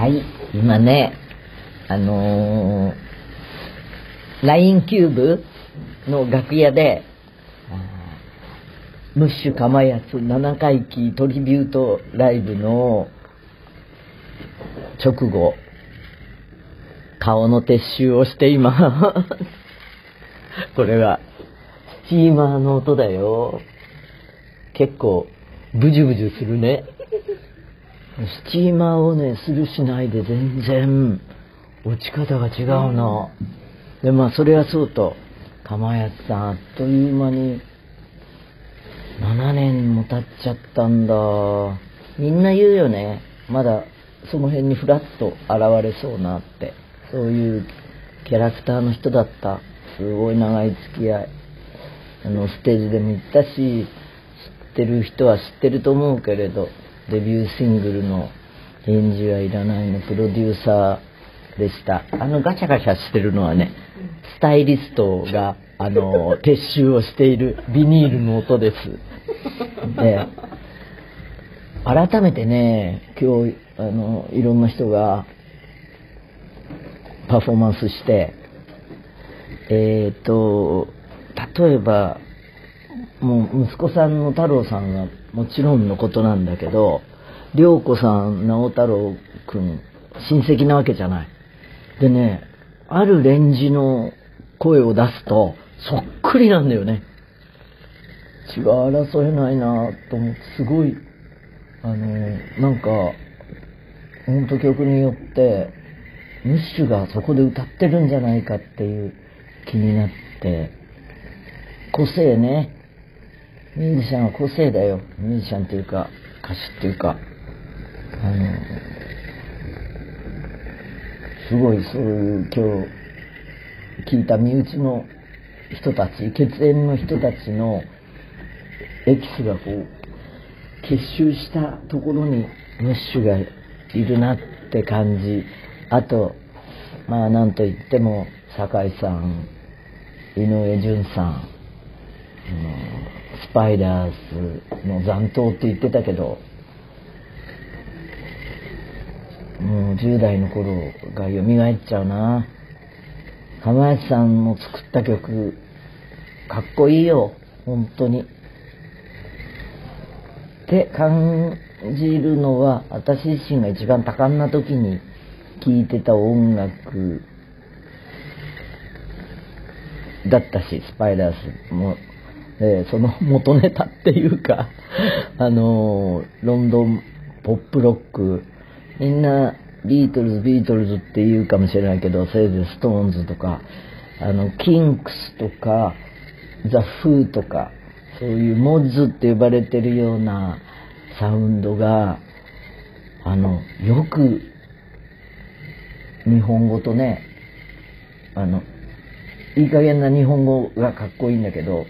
はい、今ね、あのー、LINE キューブの楽屋で、ムッシュかまやつ7回忌トリビュートライブの直後、顔の撤収をしています。これは、スチーマーの音だよ。結構、ブジュブジュするね。スチーマーをね、するしないで全然、落ち方が違うの。で、まあ、それはそうと、釜谷さん、あっという間に、7年も経っちゃったんだ。みんな言うよね。まだ、その辺にふらっと現れそうなって。そういうキャラクターの人だった。すごい長い付き合い。あの、ステージでも行ったし、知ってる人は知ってると思うけれど、デビューシングルの返事はいらないのプロデューサーでした。あのガチャガチャしてるのはね、スタイリストが、あの、撤収をしているビニールの音です。で、改めてね、今日、あの、いろんな人がパフォーマンスして、えっ、と、例えば、もう息子さんの太郎さんはもちろんのことなんだけど、涼子さん、直太郎くん、親戚なわけじゃない。でね、あるレンジの声を出すと、そっくりなんだよね。血が争えないなと思って、すごい、あの、なんか、ほんと曲によって、ムッシュがそこで歌ってるんじゃないかっていう気になって、個性ね。ミュージシャンは個性だよ。ミュージシャンっていうか、歌手っていうか、あの、すごいそういう今日聞いた身内の人たち、血縁の人たちのエキスがこう、結集したところにムッシュがいるなって感じ。あと、まあなんといっても、酒井さん、井上淳さん、スパイダースの残党って言ってたけど、もう10代の頃が蘇っちゃうな。釜谷さんの作った曲、かっこいいよ、本当に。って感じるのは、私自身が一番多感な時に聴いてた音楽だったし、スパイダースも、えーその元ネタっていうか、あのーロンドンポップロック、みんなビートルズ、ビートルズって言うかもしれないけど、せいぜいストーンズとか、あの、キンクスとか、ザ・フーとか、そういうモッズって呼ばれてるようなサウンドが、あの、よく日本語とね、あの、いい加減な日本語がかっこいいんだけど、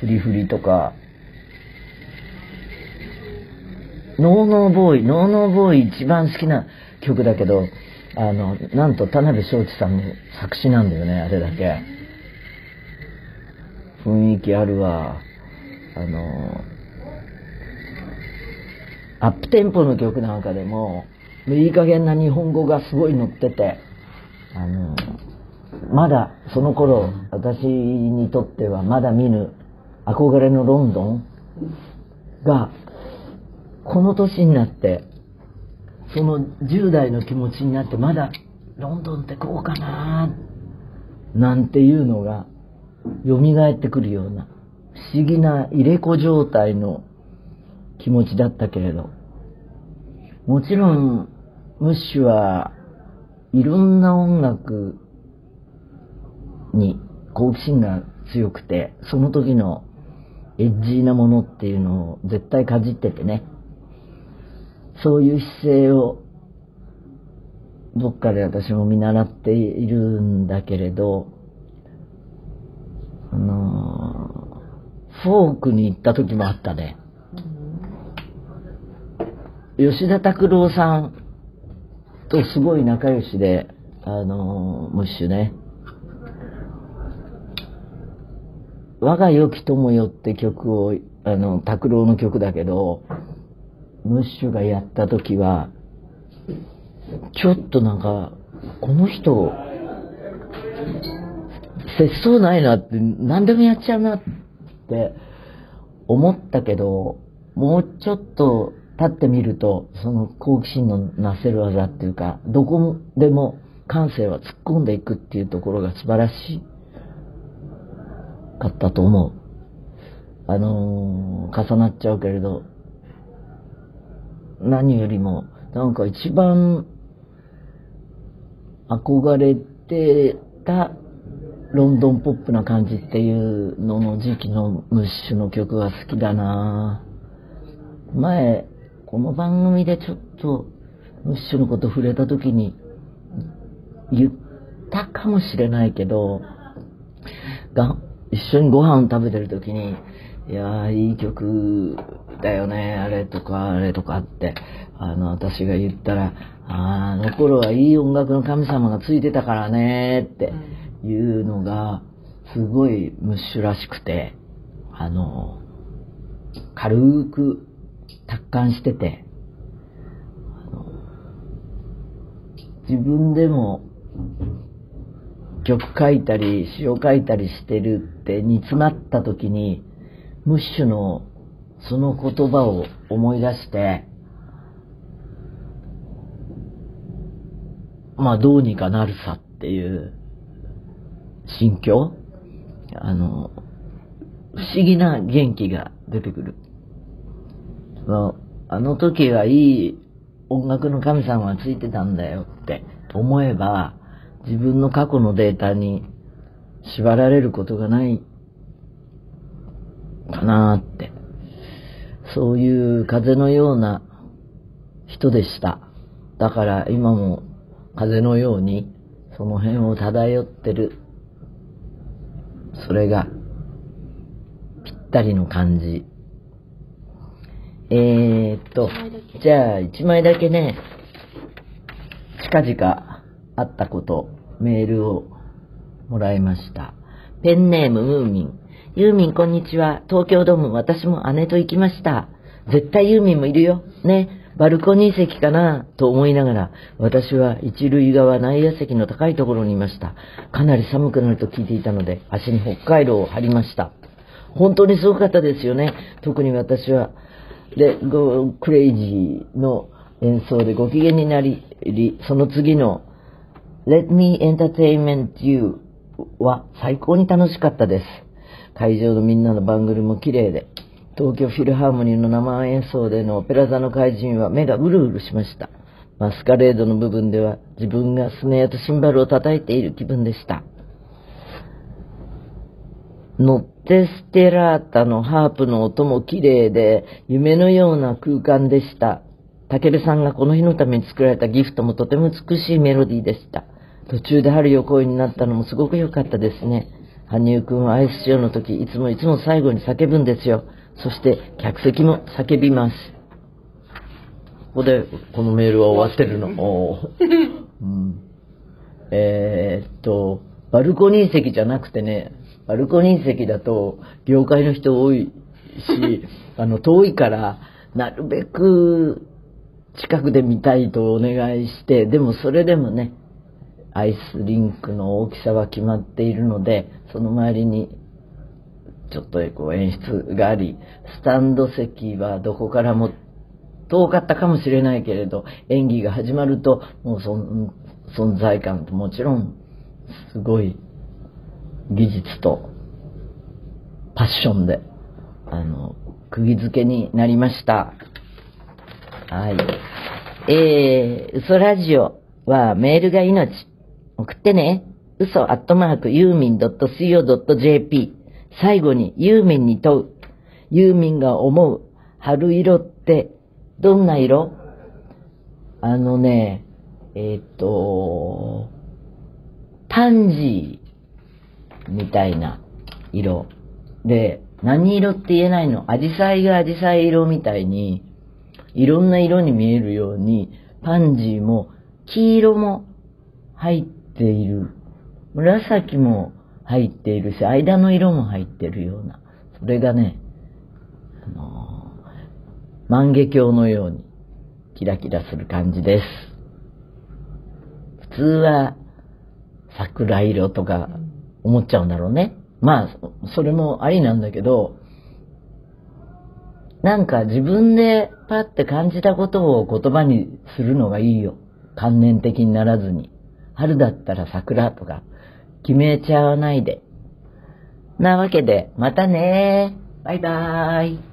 フリフリとか、ノーノーボーイ、ノーノーボーイ一番好きな曲だけど、あの、なんと田辺正一さんの作詞なんだよね、あれだけ。雰囲気あるわ。あの、アップテンポの曲なんかでも、いい加減な日本語がすごい乗ってて、あの、まだその頃、私にとってはまだ見ぬ憧れのロンドンが、この年になって、その10代の気持ちになって、まだロンドンってこうかななんていうのが、蘇ってくるような、不思議な入れ子状態の気持ちだったけれど、もちろん、ムッシュはいろんな音楽に好奇心が強くて、その時のエッジーなものっていうのを絶対かじっててね、そういう姿勢をどっかで私も見習っているんだけれど、あのーフォークに行った時もあったね。吉田拓郎さんとすごい仲良しで、あのームッシュね。我が良き友よって曲を、あの、拓郎の曲だけど、ムッシュがやった時は、ちょっとなんか、この人、節操ないなって、何でもやっちゃうなって思ったけど、もうちょっと経ってみると、その好奇心のなせる技っていうか、どこでも感性は突っ込んでいくっていうところが素晴らしかったと思う。あのー、重なっちゃうけれど、何よりも、なんか一番憧れてたロンドンポップな感じっていうのの時期のムッシュの曲が好きだな。前、この番組でちょっとムッシュのこと触れた時に言ったかもしれないけど、が一緒にご飯を食べてる時に、いやー、いい曲だよね、あれとか、あれとかって、あの、私が言ったら、ああの頃はいい音楽の神様がついてたからねっていうのが、すごいムッシュらしくて、あの、軽く達観してて、自分でも曲書いたり詩を書いたりしてるって煮詰まった時に、ムッシュのその言葉を思い出して、まあどうにかなるさっていう心境？あの、不思議な元気が出てくる。あの時はいい音楽の神様がついてたんだよって思えば、自分の過去のデータに縛られることがないかなって。そういう風のような人でした。だから今も風のようにその辺を漂ってる。それがぴったりの感じ。えー、っと、じゃあ一枚だけね、近々あったこと、メールをもらいました。ペンネームムーミン。ユーミンこんにちは。東京ドーム私も姉と行きました。絶対ユーミンもいるよ。ね。バルコニー席かな？と思いながら、私は一塁側内野席の高いところにいました。かなり寒くなると聞いていたので、足に北海道を張りました。本当にすごかったですよね。特に私は、で、ゴクレイジーの演奏でご機嫌になり、その次の Let Me Entertainment You は最高に楽しかったです。会場のみんなの番組も綺麗で、東京フィルハーモニーの生演奏でのオペラ座の怪人は目がうるうるしました。マスカレードの部分では自分がスネアとシンバルを叩いている気分でした。ノッテステラータのハープの音も綺麗で夢のような空間でした。タケルさんがこの日のために作られたギフトもとても美しいメロディーでした。途中で春よ恋になったのもすごく良かったですね。羽生くんはアイスショーの時、いつもいつも最後に叫ぶんですよ。そして客席も叫びます。ここでこのメールは終わってるの。うん、えー、っと、バルコニー席じゃなくてね、バルコニー席だと業界の人多いし、あの遠いからなるべく近くで見たいとお願いして、でもそれでもね、アイスリンクの大きさは決まっているので、その周りにちょっとこう演出があり、スタンド席はどこからも遠かったかもしれないけれど、演技が始まると、もう存在感ともちろん、すごい技術とパッションで、あの、釘付けになりました。はい。えー、嘘ラジオはメールが命。送ってね。嘘アットマークユーミン .co.jp 最後にユーミンに問う。ユーミンが思う春色ってどんな色？あのね、えっ、と、パンジーみたいな色。で、何色って言えないの？アジサイがアジサイ色みたいに、いろんな色に見えるように、パンジーも黄色も入ってている。紫も入っているし、間の色も入ってるような、それがね、あのー、万華鏡のようにキラキラする感じです。普通は桜色とか思っちゃうんだろうね。まあ、それもありなんだけど、なんか自分でパッて感じたことを言葉にするのがいいよ。観念的にならずに。春だったら桜とか決めちゃわないで。なわけで、またねバイバーイ。